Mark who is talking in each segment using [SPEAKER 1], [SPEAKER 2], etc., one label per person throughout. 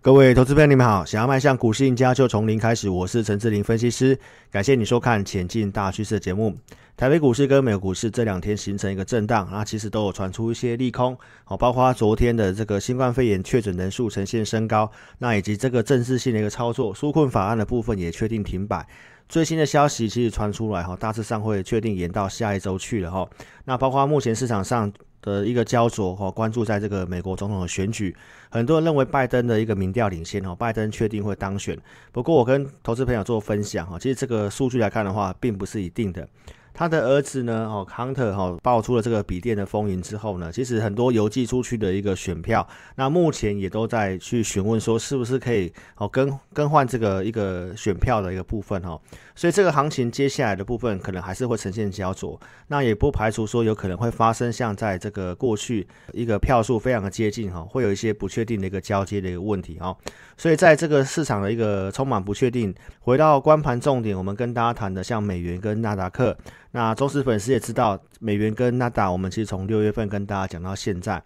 [SPEAKER 1] 各位投资朋友，你们好！想要迈向股市赢家，就从零开始。我是陈志霖分析师，感谢你收看《前进大趋势》的节目。台北股市跟美国股市这两天形成一个震荡，那其实都有传出一些利空，好，包括昨天的这个新冠肺炎确诊人数呈现升高，那以及这个政治性的一个操作，纾困法案的部分也确定停摆。最新的消息其实传出来哈，大致上会确定延到下一周去了哈。那包括目前市场上的一个焦灼哈，关注在这个美国总统的选举，很多人认为拜登的一个民调领先哈，拜登确定会当选。不过我跟投资朋友做分享哈，其实这个数据来看的话，并不是一定的。他的儿子呢？哦，Hunter 哈爆出了这个笔电的风云之后呢，其实很多邮寄出去的一个选票，那目前也都在去询问说，是不是可以哦更更换这个一个选票的一个部分哈。所以这个行情接下来的部分可能还是会呈现焦灼，那也不排除说有可能会发生像在这个过去一个票数非常的接近哈，会有一些不确定的一个交接的一个问题哈。所以在这个市场的一个充满不确定，回到观盘重点，我们跟大家谈的像美元跟纳达克。那忠实粉丝也知道，美元跟纳达，我们其实从六月份跟大家讲到现在，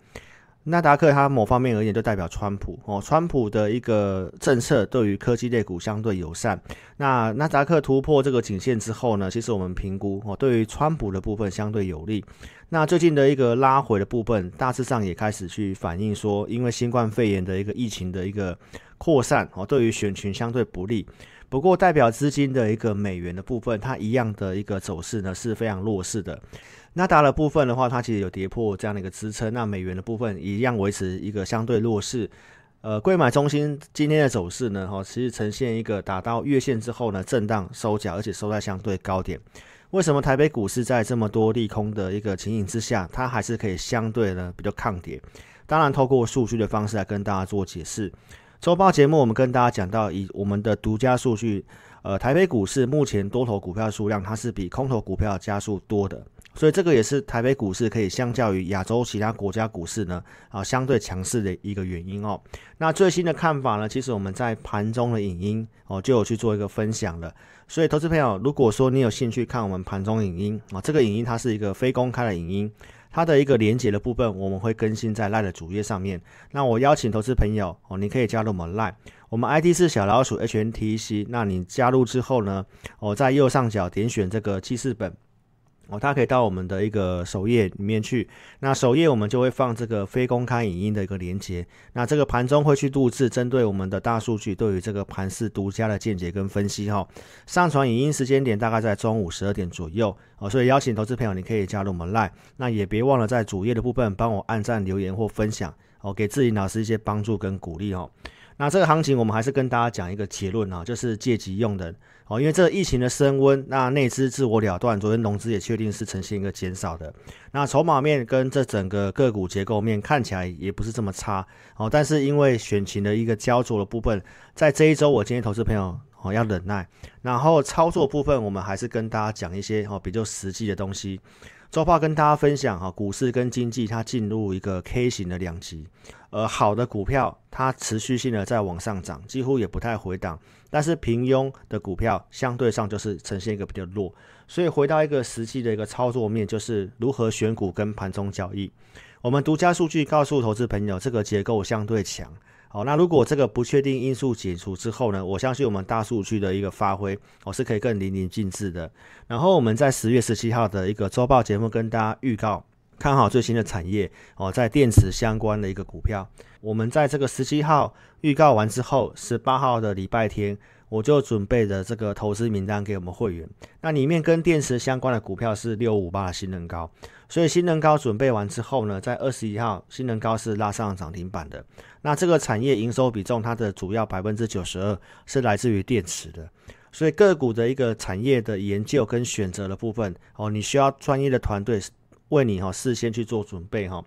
[SPEAKER 1] 纳达克它某方面而言就代表川普哦，川普的一个政策对于科技类股相对友善。那纳达克突破这个颈线之后呢，其实我们评估哦，对于川普的部分相对有利。那最近的一个拉回的部分，大致上也开始去反映说，因为新冠肺炎的一个疫情的一个扩散哦，对于选群相对不利。不过，代表资金的一个美元的部分，它一样的一个走势呢是非常弱势的。纳达的部分的话，它其实有跌破这样的一个支撑，那美元的部分一样维持一个相对弱势。呃，柜买中心今天的走势呢，哈，其实呈现一个打到月线之后呢，震荡收脚，而且收在相对高点。为什么台北股市在这么多利空的一个情形之下，它还是可以相对呢比较抗跌？当然，透过数据的方式来跟大家做解释。周报节目，我们跟大家讲到，以我们的独家数据，呃，台北股市目前多头股票数量，它是比空头股票加速多的，所以这个也是台北股市可以相较于亚洲其他国家股市呢，啊，相对强势的一个原因哦。那最新的看法呢，其实我们在盘中的影音哦，就有去做一个分享了。所以，投资朋友，如果说你有兴趣看我们盘中影音啊，这个影音它是一个非公开的影音。它的一个连接的部分，我们会更新在 LINE 的主页上面。那我邀请投资朋友哦，你可以加入我们 LINE，我们 ID 是小老鼠 HNTC。那你加入之后呢，哦在右上角点选这个记事本。哦，它可以到我们的一个首页里面去。那首页我们就会放这个非公开影音的一个连接。那这个盘中会去录制，针对我们的大数据，对于这个盘势独家的见解跟分析哈。上传影音时间点大概在中午十二点左右哦，所以邀请投资朋友，你可以加入我们 Line。那也别忘了在主页的部分帮我按赞、留言或分享哦，给自己老师一些帮助跟鼓励哦。那这个行情，我们还是跟大家讲一个结论啊，就是借机用的哦，因为这个疫情的升温，那内资自我了断，昨天融资也确定是呈现一个减少的。那筹码面跟这整个个股结构面看起来也不是这么差哦，但是因为选情的一个焦灼的部分，在这一周我建议投资朋友哦要忍耐，然后操作部分我们还是跟大家讲一些哦比较实际的东西。周报跟大家分享哈，股市跟经济它进入一个 K 型的两极，呃，好的股票它持续性的在往上涨，几乎也不太回档，但是平庸的股票相对上就是呈现一个比较弱，所以回到一个实际的一个操作面，就是如何选股跟盘中交易。我们独家数据告诉投资朋友，这个结构相对强。好，那如果这个不确定因素解除之后呢，我相信我们大数据的一个发挥，我是可以更淋漓尽致的。然后我们在十月十七号的一个周报节目跟大家预告，看好最新的产业哦，在电池相关的一个股票。我们在这个十七号预告完之后，十八号的礼拜天。我就准备的这个投资名单给我们会员，那里面跟电池相关的股票是六五八的新能高，所以新能高准备完之后呢，在二十一号新能高是拉上涨停板的。那这个产业营收比重，它的主要百分之九十二是来自于电池的，所以个股的一个产业的研究跟选择的部分哦，你需要专业的团队为你哈事先去做准备哈。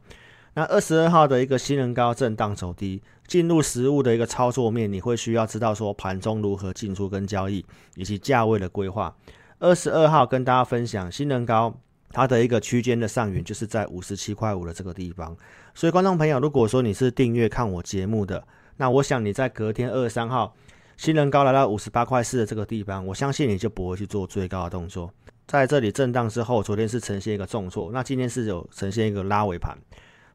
[SPEAKER 1] 那二十二号的一个新人高震荡走低，进入实物的一个操作面，你会需要知道说盘中如何进出跟交易，以及价位的规划。二十二号跟大家分享新人高它的一个区间的上缘就是在五十七块五的这个地方。所以观众朋友，如果说你是订阅看我节目的，那我想你在隔天二十三号新人高来到五十八块四的这个地方，我相信你就不会去做最高的动作。在这里震荡之后，昨天是呈现一个重挫，那今天是有呈现一个拉尾盘。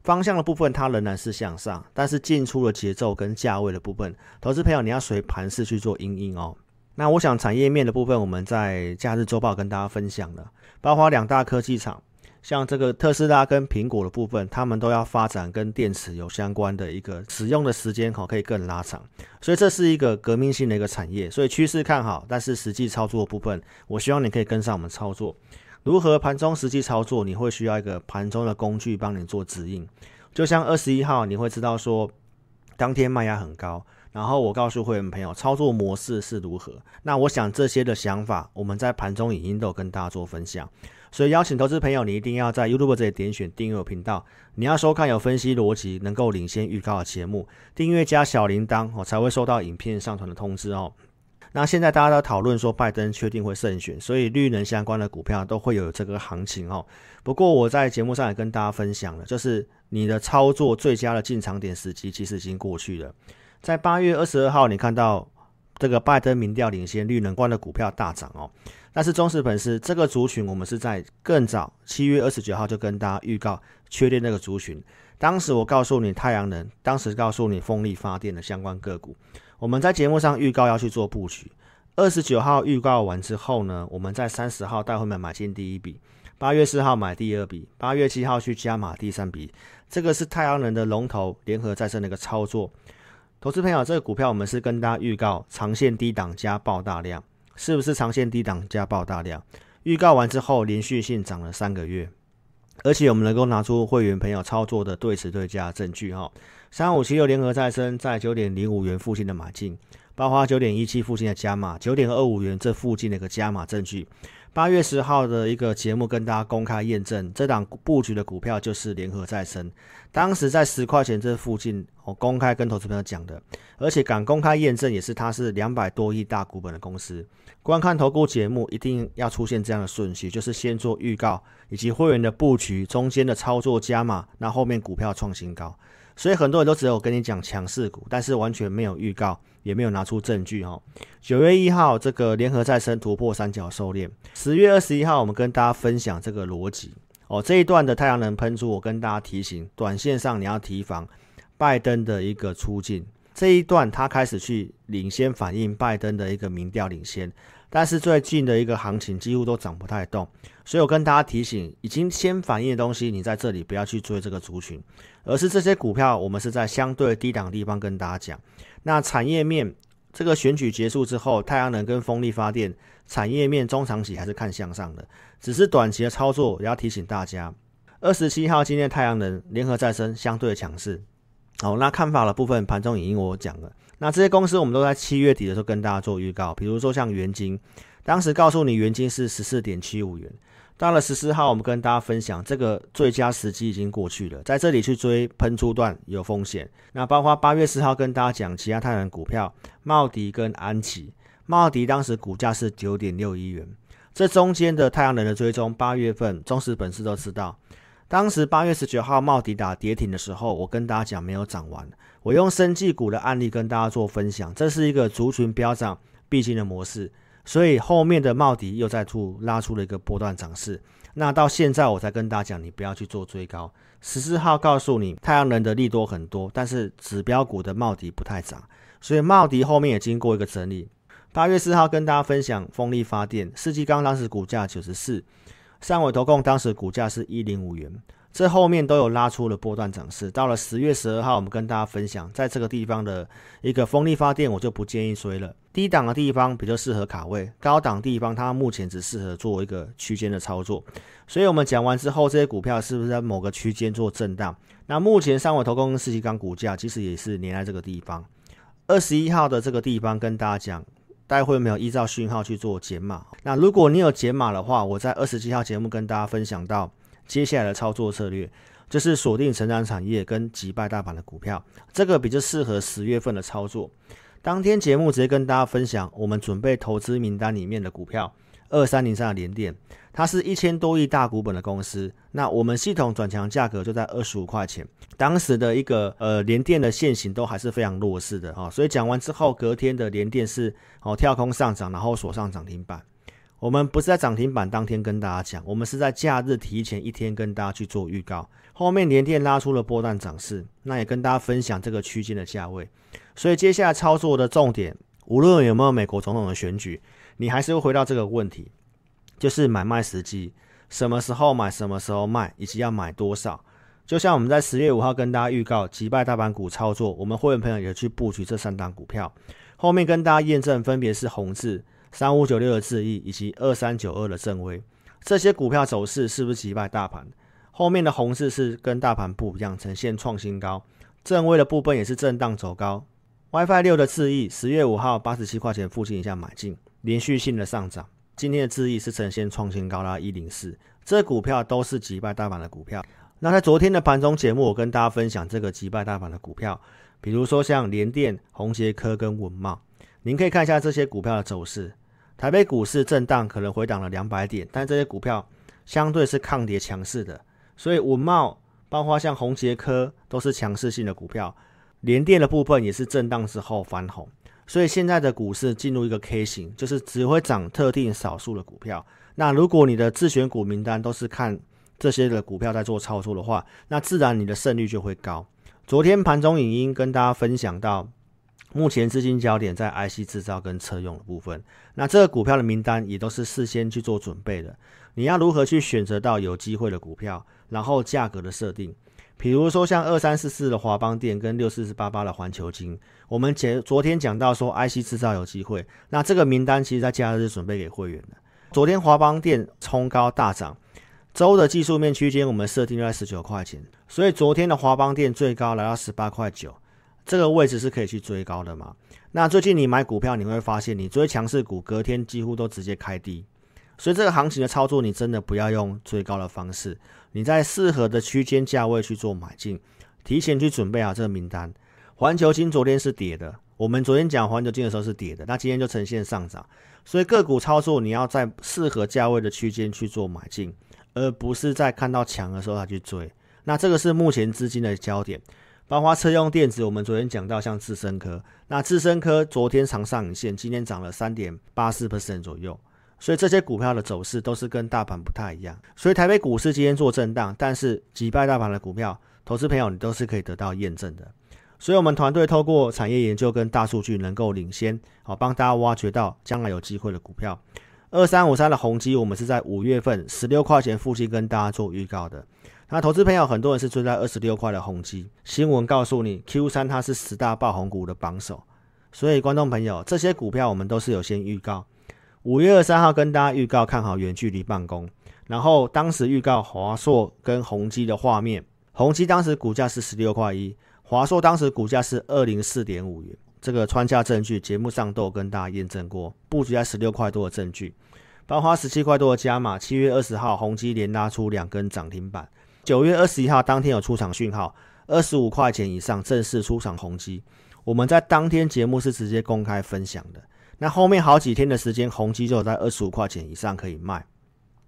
[SPEAKER 1] 方向的部分它仍然是向上，但是进出的节奏跟价位的部分，投资朋友你要随盘势去做阴影哦。那我想产业面的部分，我们在假日周报跟大家分享了，包括两大科技厂。像这个特斯拉跟苹果的部分，他们都要发展跟电池有相关的一个使用的时间，可以更拉长，所以这是一个革命性的一个产业，所以趋势看好，但是实际操作部分，我希望你可以跟上我们操作。如何盘中实际操作？你会需要一个盘中的工具帮你做指引，就像二十一号，你会知道说当天卖压很高，然后我告诉会员朋友操作模式是如何。那我想这些的想法，我们在盘中已经都有跟大家做分享。所以邀请投资朋友，你一定要在 YouTube 这里点选订阅频道。你要收看有分析逻辑、能够领先预告的节目，订阅加小铃铛哦，才会收到影片上传的通知哦。那现在大家都讨论说拜登确定会胜选，所以绿能相关的股票都会有这个行情哦。不过我在节目上也跟大家分享了，就是你的操作最佳的进场点时机其实已经过去了。在八月二十二号，你看到这个拜登民调领先绿能关的股票大涨哦。但是忠实粉丝，这个族群我们是在更早七月二十九号就跟大家预告确定那个族群。当时我告诉你太阳能，当时告诉你风力发电的相关个股。我们在节目上预告要去做布局。二十九号预告完之后呢，我们在三十号带会们买进第一笔，八月四号买第二笔，八月七号去加码第三笔。这个是太阳能的龙头联合再生的一个操作。投资朋友，这个股票我们是跟大家预告长线低档加爆大量。是不是长线低档加爆大量？预告完之后，连续性涨了三个月，而且我们能够拿出会员朋友操作的对时对价证据哈。三五七六联合再生在九点零五元附近的买进，包括九点一七附近的加码，九点二五元这附近的一个加码证据。八月十号的一个节目跟大家公开验证，这档布局的股票就是联合再生。当时在十块钱这附近，我公开跟投资朋友讲的，而且敢公开验证，也是它是两百多亿大股本的公司。观看投顾节目一定要出现这样的顺序，就是先做预告，以及会员的布局，中间的操作加码，那后面股票创新高。所以很多人都只有跟你讲强势股，但是完全没有预告，也没有拿出证据哦。九月一号这个联合再生突破三角收敛，十月二十一号我们跟大家分享这个逻辑。哦，这一段的太阳能喷出，我跟大家提醒，短线上你要提防拜登的一个出境。这一段他开始去领先反映拜登的一个民调领先，但是最近的一个行情几乎都涨不太动，所以我跟大家提醒，已经先反映的东西，你在这里不要去追这个族群，而是这些股票，我们是在相对低档地方跟大家讲。那产业面，这个选举结束之后，太阳能跟风力发电产业面中长期还是看向上的。只是短期的操作，也要提醒大家。二十七号今天太阳能联合再生相对强势。好，那看法的部分盘中已经我讲了。那这些公司我们都在七月底的时候跟大家做预告，比如说像元晶，当时告诉你元晶是十四点七五元。到了十四号，我们跟大家分享这个最佳时机已经过去了，在这里去追喷出段有风险。那包括八月四号跟大家讲其他太阳股票，茂迪跟安琪。茂迪当时股价是九点六一元。这中间的太阳能的追踪，八月份忠实粉丝都知道，当时八月十九号茂迪打跌停的时候，我跟大家讲没有涨完，我用生技股的案例跟大家做分享，这是一个族群飙涨必经的模式，所以后面的茂迪又再出拉出了一个波段涨势，那到现在我才跟大家讲，你不要去做追高。十四号告诉你太阳能的利多很多，但是指标股的茂迪不太涨，所以茂迪后面也经过一个整理。八月四号跟大家分享风力发电，世纪钢当时股价九十四，上纬投控当时股价是一零五元，这后面都有拉出了波段涨势。到了十月十二号，我们跟大家分享，在这个地方的一个风力发电，我就不建议追了。低档的地方比较适合卡位，高档地方它目前只适合做一个区间的操作。所以我们讲完之后，这些股票是不是在某个区间做震荡？那目前上纬投控跟世纪钢股价其实也是黏在这个地方。二十一号的这个地方跟大家讲。待会没有依照讯号去做解码。那如果你有解码的话，我在二十七号节目跟大家分享到接下来的操作策略，就是锁定成长产业跟击败大盘的股票，这个比较适合十月份的操作。当天节目直接跟大家分享我们准备投资名单里面的股票。二三零三的联电，它是一千多亿大股本的公司。那我们系统转强价格就在二十五块钱。当时的一个呃联电的线型都还是非常弱势的啊、所以讲完之后，隔天的联电是哦跳空上涨，然后锁上涨停板。我们不是在涨停板当天跟大家讲，我们是在假日提前一天跟大家去做预告。后面联电拉出了波段涨势，那也跟大家分享这个区间的价位。所以接下来操作的重点，无论有没有美国总统的选举，你还是会回到这个问题，就是买卖时机，什么时候买，什么时候卖，以及要买多少。就像我们在十月五号跟大家预告击败大盘股操作，我们会员朋友也去布局这三档股票，后面跟大家验证分别是宏致。三五九六的智易以及二三九二的正威，这些股票走势是不是击败大盘？后面的红字是跟大盘不一样，呈现创新高。正威的部分也是震荡走高。WiFi 六的智易，十月五号八十七块钱附近一下买进，连续性的上涨。今天的智易是呈现创新高啦，一零四。这股票都是击败大盘的股票。那在昨天的盘中节目，我跟大家分享这个击败大盘的股票，比如说像联电、宏捷科跟稳懋，您可以看一下这些股票的走势。台北股市震荡可能回档了两百点，但这些股票相对是抗跌强势的，所以稳懋包括像宏捷科都是强势性的股票，联电的部分也是震荡之后翻红，所以现在的股市进入一个 K 型，就是只会涨特定少数的股票。那如果你的自选股名单都是看这些的股票在做操作的话，那自然你的胜率就会高。昨天盘中影音跟大家分享到。目前资金焦点在 IC 制造跟车用的部分，那这个股票的名单也都是事先去做准备的。你要如何去选择到有机会的股票，然后价格的设定，比如说像二三四四的华邦电跟六四四八八的环球晶，我们前昨天讲到说 IC 制造有机会，那这个名单其实在假日准备给会员的。昨天华邦电冲高大涨，周的技术面区间我们设定在十九块钱，所以昨天的华邦电最高来到十八块九。这个位置是可以去追高的嘛？那最近你买股票，你会发现你追强势股，隔天几乎都直接开低。所以这个行情的操作，你真的不要用追高的方式，你在适合的区间价位去做买进，提前去准备好这个名单。环球金昨天是跌的，我们昨天讲环球金的时候是跌的，那今天就呈现上涨。所以个股操作，你要在适合价位的区间去做买进，而不是在看到强的时候才去追。那这个是目前资金的焦点。包括车用电子，我们昨天讲到像智深科，那智深科昨天长上影线，今天涨了三点八四 percent 左右，所以这些股票的走势都是跟大盘不太一样。所以台北股市今天做震荡，但是击败大盘的股票，投资朋友你都是可以得到验证的。所以我们团队透过产业研究跟大数据，能够领先，好帮大家挖掘到将来有机会的股票。二三五三的宏基，我们是在五月份十六块钱附近跟大家做预告的。那投资朋友很多人是追在二十六块的宏基，新闻告诉你 Q 三它是十大爆红股的榜首，所以观众朋友这些股票我们都是有先预告。五月二三号跟大家预告看好远距离办公，然后当时预告华硕跟宏基的画面，宏基当时股价是十六块一，华硕当时股价是二零四点五元，这个穿价证据节目上都有跟大家验证过，布局在十六块多的证据，包括十七块多的加码，七月二十号宏基连拉出两根涨停板。九月二十一号当天有出场讯号，二十五块钱以上正式出场宏基。我们在当天节目是直接公开分享的。那后面好几天的时间，宏基就有在二十五块钱以上可以卖。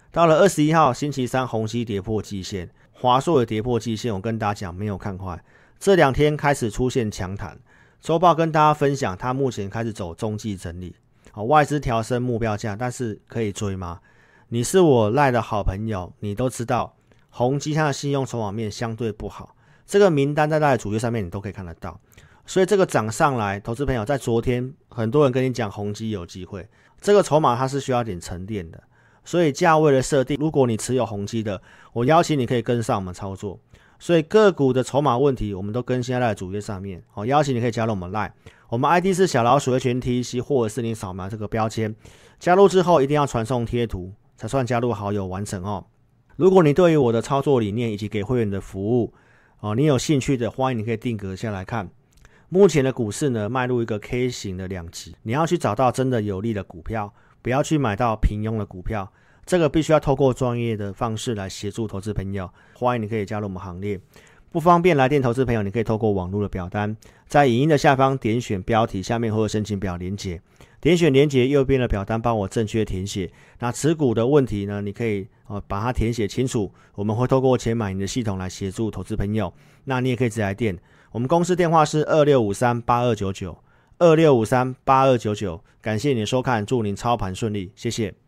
[SPEAKER 1] 到了二十一号星期三，宏碁跌破季线，华硕也跌破季线。我跟大家讲，没有看坏。这两天开始出现强弹。周报跟大家分享，它目前开始走中继整理。好，外资调升目标价，但是可以追吗？你是我赖的好朋友，你都知道。宏基它的信用筹码面相对不好，这个名单在它的主页上面你都可以看得到，所以这个涨上来，投资朋友在昨天很多人跟你讲宏基有机会，这个筹码它是需要点沉淀的，所以价位的设定，如果你持有宏基的，我邀请你可以跟上我们操作，所以个股的筹码问题我们都更新在的主页上面，好，邀请你可以加入我们赖我们 ID 是小老鼠的全 TC，或者是你扫描这个标签，加入之后一定要传送贴图才算加入好友完成哦。如果你对于我的操作理念以及给会员的服务，哦，你有兴趣的，欢迎你可以定格下来看。目前的股市呢，迈入一个 K 型的两极，你要去找到真的有利的股票，不要去买到平庸的股票。这个必须要透过专业的方式来协助投资朋友。欢迎你可以加入我们行列。不方便来电投资朋友，你可以透过网络的表单，在影音的下方点选标题下面或者申请表连结。点选连结右边的表单，帮我正确填写。那持股的问题呢？你可以哦把它填写清楚。我们会透过钱买你的系统来协助投资朋友。那你也可以直来电，我们公司电话是二六五三八二九九二六五三八二九九。感谢你的收看，祝您操盘顺利，谢谢。